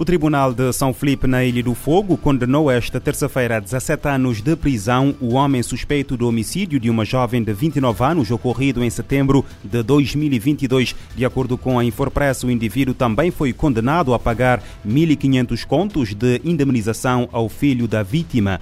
O Tribunal de São Felipe, na Ilha do Fogo, condenou esta terça-feira a 17 anos de prisão o homem suspeito do homicídio de uma jovem de 29 anos ocorrido em setembro de 2022. De acordo com a Infopress, o indivíduo também foi condenado a pagar 1.500 contos de indemnização ao filho da vítima.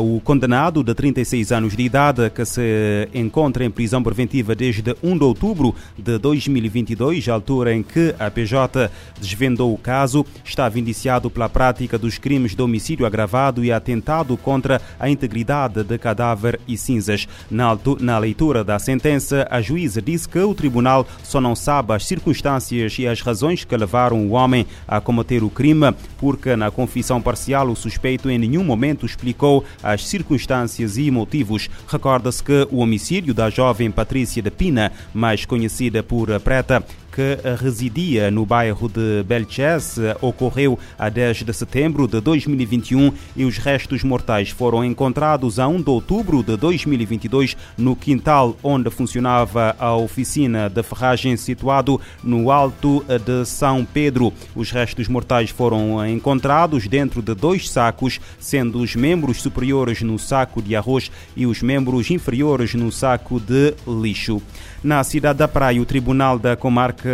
O condenado de 36 anos de idade, que se encontra em prisão preventiva desde 1 de outubro de 2022, altura em que a PJ desvendou o caso, estava indiciado pela prática dos crimes de homicídio agravado e atentado contra a integridade de cadáver e cinzas. Na leitura da sentença, a juíza disse que o tribunal só não sabe as circunstâncias e as razões que levaram o homem a cometer o crime, porque na confissão parcial o suspeito em nenhum momento explicou as circunstâncias e motivos. Recorda-se que o homicídio da jovem Patrícia de Pina, mais conhecida por Preta, que residia no bairro de Belchés ocorreu a 10 de setembro de 2021 e os restos mortais foram encontrados a 1 de outubro de 2022 no quintal onde funcionava a oficina de ferragem situado no Alto de São Pedro. Os restos mortais foram encontrados dentro de dois sacos, sendo os membros superiores no saco de arroz e os membros inferiores no saco de lixo. Na cidade da Praia, o Tribunal da Comarca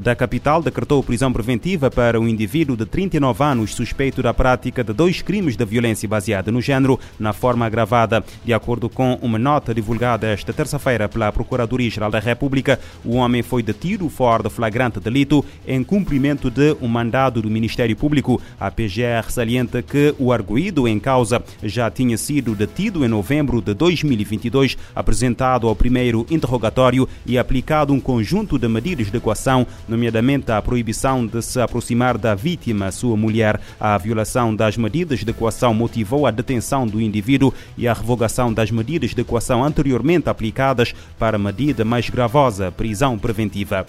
da capital decretou prisão preventiva para um indivíduo de 39 anos suspeito da prática de dois crimes de violência baseada no género na forma agravada. De acordo com uma nota divulgada esta terça-feira pela Procuradoria-Geral da República, o homem foi detido fora de flagrante delito em cumprimento de um mandado do Ministério Público. A PGR salienta que o arguído em causa já tinha sido detido em novembro de 2022, apresentado ao primeiro interrogatório e aplicado um conjunto de medidas de equação, nomeadamente a proibição de se aproximar da vítima, sua mulher. A violação das medidas de equação motivou a detenção do indivíduo e a revogação das medidas de equação anteriormente aplicadas para medida mais gravosa, prisão preventiva.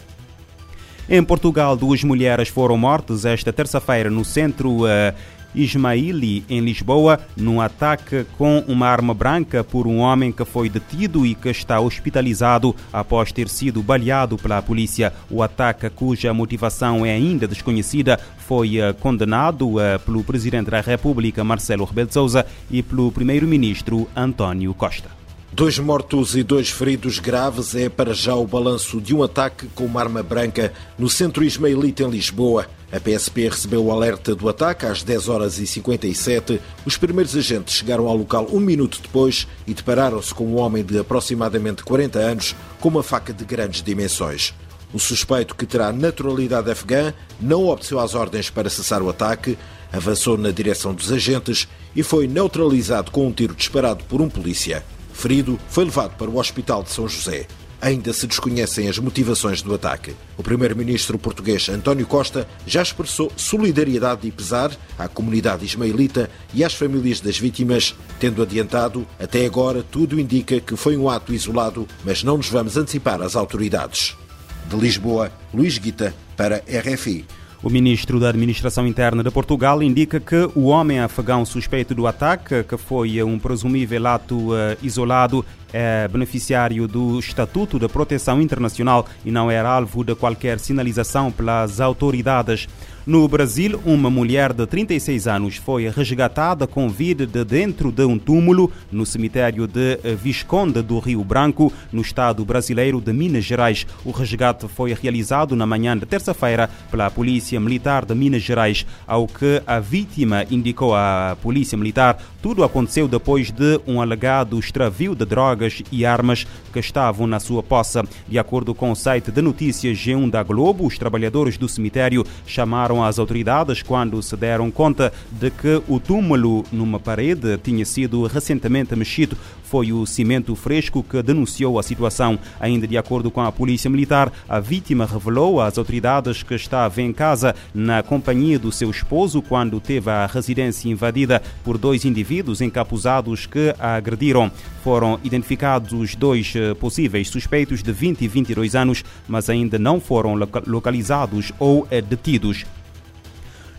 Em Portugal, duas mulheres foram mortas esta terça-feira no centro uh, Ismaili, em Lisboa, num ataque com uma arma branca por um homem que foi detido e que está hospitalizado após ter sido baleado pela polícia. O ataque, cuja motivação é ainda desconhecida, foi eh, condenado eh, pelo Presidente da República, Marcelo Rebelo de Sousa, e pelo Primeiro-Ministro, António Costa. Dois mortos e dois feridos graves é para já o balanço de um ataque com uma arma branca no centro ismaelita em Lisboa. A PSP recebeu o alerta do ataque às 10 horas e 57. Os primeiros agentes chegaram ao local um minuto depois e depararam-se com um homem de aproximadamente 40 anos com uma faca de grandes dimensões. O suspeito, que terá naturalidade afegã, não obteceu as ordens para cessar o ataque, avançou na direção dos agentes e foi neutralizado com um tiro disparado por um polícia. Ferido, foi levado para o Hospital de São José ainda se desconhecem as motivações do ataque. O primeiro-ministro português António Costa já expressou solidariedade e pesar à comunidade ismaelita e às famílias das vítimas, tendo adiantado, até agora tudo indica que foi um ato isolado, mas não nos vamos antecipar às autoridades. De Lisboa, Luís Guita, para RFI. O ministro da Administração Interna de Portugal indica que o homem afegão suspeito do ataque, que foi um presumível ato uh, isolado, é beneficiário do Estatuto de Proteção Internacional e não era alvo de qualquer sinalização pelas autoridades. No Brasil, uma mulher de 36 anos foi resgatada com vida de dentro de um túmulo no cemitério de Visconde do Rio Branco, no estado brasileiro de Minas Gerais. O resgate foi realizado na manhã de terça-feira pela Polícia Militar de Minas Gerais. Ao que a vítima indicou à Polícia Militar, tudo aconteceu depois de um alegado extravio de drogas e armas que estavam na sua posse. De acordo com o site de notícias G1 da Globo, os trabalhadores do cemitério chamaram às autoridades quando se deram conta de que o túmulo numa parede tinha sido recentemente mexido. Foi o cimento fresco que denunciou a situação. Ainda de acordo com a Polícia Militar, a vítima revelou às autoridades que estava em casa na companhia do seu esposo quando teve a residência invadida por dois indivíduos encapuzados que a agrediram. Foram identificados os dois eh, possíveis suspeitos de 20 e 22 anos, mas ainda não foram localizados ou eh, detidos.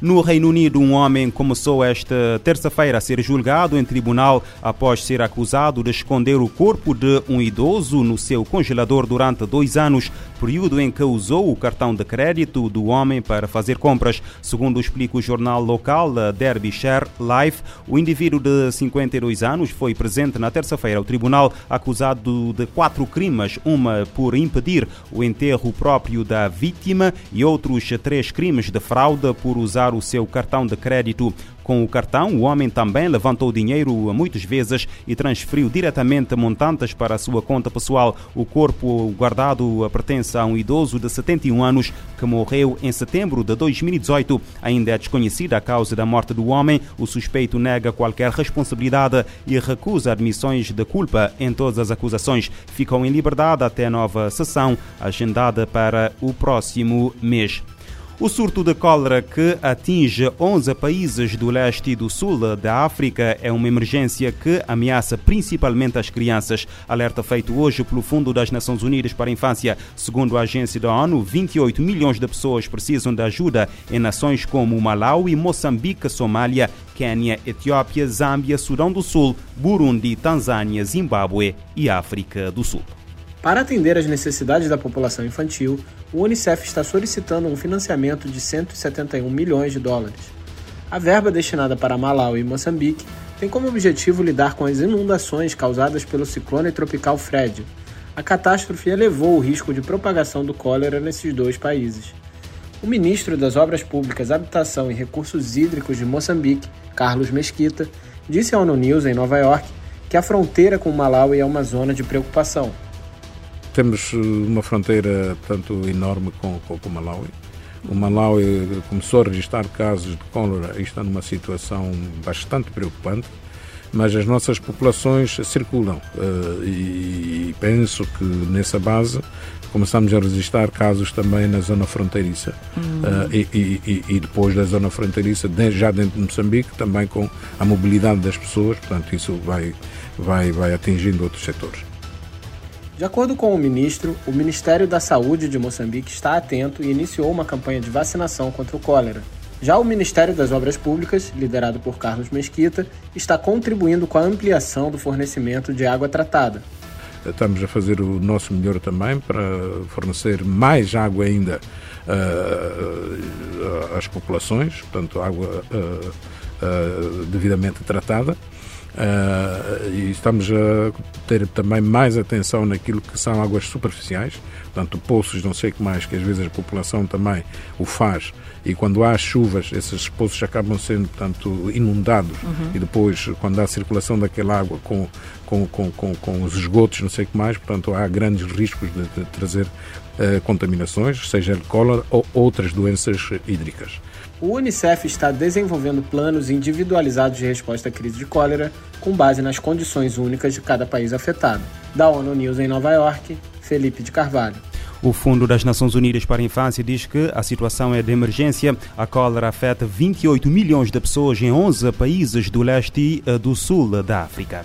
No Reino Unido, um homem começou esta terça-feira a ser julgado em tribunal após ser acusado de esconder o corpo de um idoso no seu congelador durante dois anos, período em que usou o cartão de crédito do homem para fazer compras. Segundo explica o jornal local Derbyshire Life, o indivíduo de 52 anos foi presente na terça-feira ao tribunal acusado de quatro crimes, uma por impedir o enterro próprio da vítima e outros três crimes de fraude por usar o seu cartão de crédito. Com o cartão, o homem também levantou dinheiro muitas vezes e transferiu diretamente montantes para a sua conta pessoal. O corpo guardado pertence a um idoso de 71 anos que morreu em setembro de 2018. Ainda é desconhecida a causa da morte do homem. O suspeito nega qualquer responsabilidade e recusa admissões de culpa em todas as acusações. Ficou em liberdade até nova sessão, agendada para o próximo mês. O surto de cólera que atinge 11 países do leste e do sul da África é uma emergência que ameaça principalmente as crianças. Alerta feito hoje pelo Fundo das Nações Unidas para a Infância. Segundo a agência da ONU, 28 milhões de pessoas precisam de ajuda em nações como Malawi, Moçambique, Somália, Quênia, Etiópia, Zâmbia, Sudão do Sul, Burundi, Tanzânia, Zimbábue e África do Sul. Para atender às necessidades da população infantil, o Unicef está solicitando um financiamento de 171 milhões de dólares. A verba destinada para Malawi e Moçambique tem como objetivo lidar com as inundações causadas pelo ciclone tropical Fred. A catástrofe elevou o risco de propagação do cólera nesses dois países. O ministro das Obras Públicas, Habitação e Recursos Hídricos de Moçambique, Carlos Mesquita, disse ao ONU News em Nova York que a fronteira com Malawi é uma zona de preocupação temos eh, uma fronteira, portanto, enorme com, com, com o Malawi. O Malawi começou a registrar casos de cólera e está numa situação bastante preocupante, mas as nossas populações circulam uh, e penso que nessa base começamos a registrar casos também na zona fronteiriça uh, e, e, e, depois da zona fronteiriça, já dentro de Moçambique, também com a mobilidade das pessoas, portanto isso vai, vai, vai atingindo outros setores. De acordo com o ministro, o Ministério da Saúde de Moçambique está atento e iniciou uma campanha de vacinação contra o cólera. Já o Ministério das Obras Públicas, liderado por Carlos Mesquita, está contribuindo com a ampliação do fornecimento de água tratada. Estamos a fazer o nosso melhor também para fornecer mais água ainda uh, às populações, portanto, água uh, uh, devidamente tratada. Uh, e estamos a ter também mais atenção naquilo que são águas superficiais, portanto, poços, não sei o que mais, que às vezes a população também o faz, e quando há chuvas, esses poços acabam sendo, portanto, inundados, uhum. e depois, quando há circulação daquela água com, com, com, com, com os esgotos, não sei o que mais, portanto, há grandes riscos de, de trazer uh, contaminações, seja de cólera ou outras doenças hídricas. O Unicef está desenvolvendo planos individualizados de resposta à crise de cólera com base nas condições únicas de cada país afetado. Da ONU News em Nova York, Felipe de Carvalho. O Fundo das Nações Unidas para a Infância diz que a situação é de emergência. A cólera afeta 28 milhões de pessoas em 11 países do leste e do sul da África.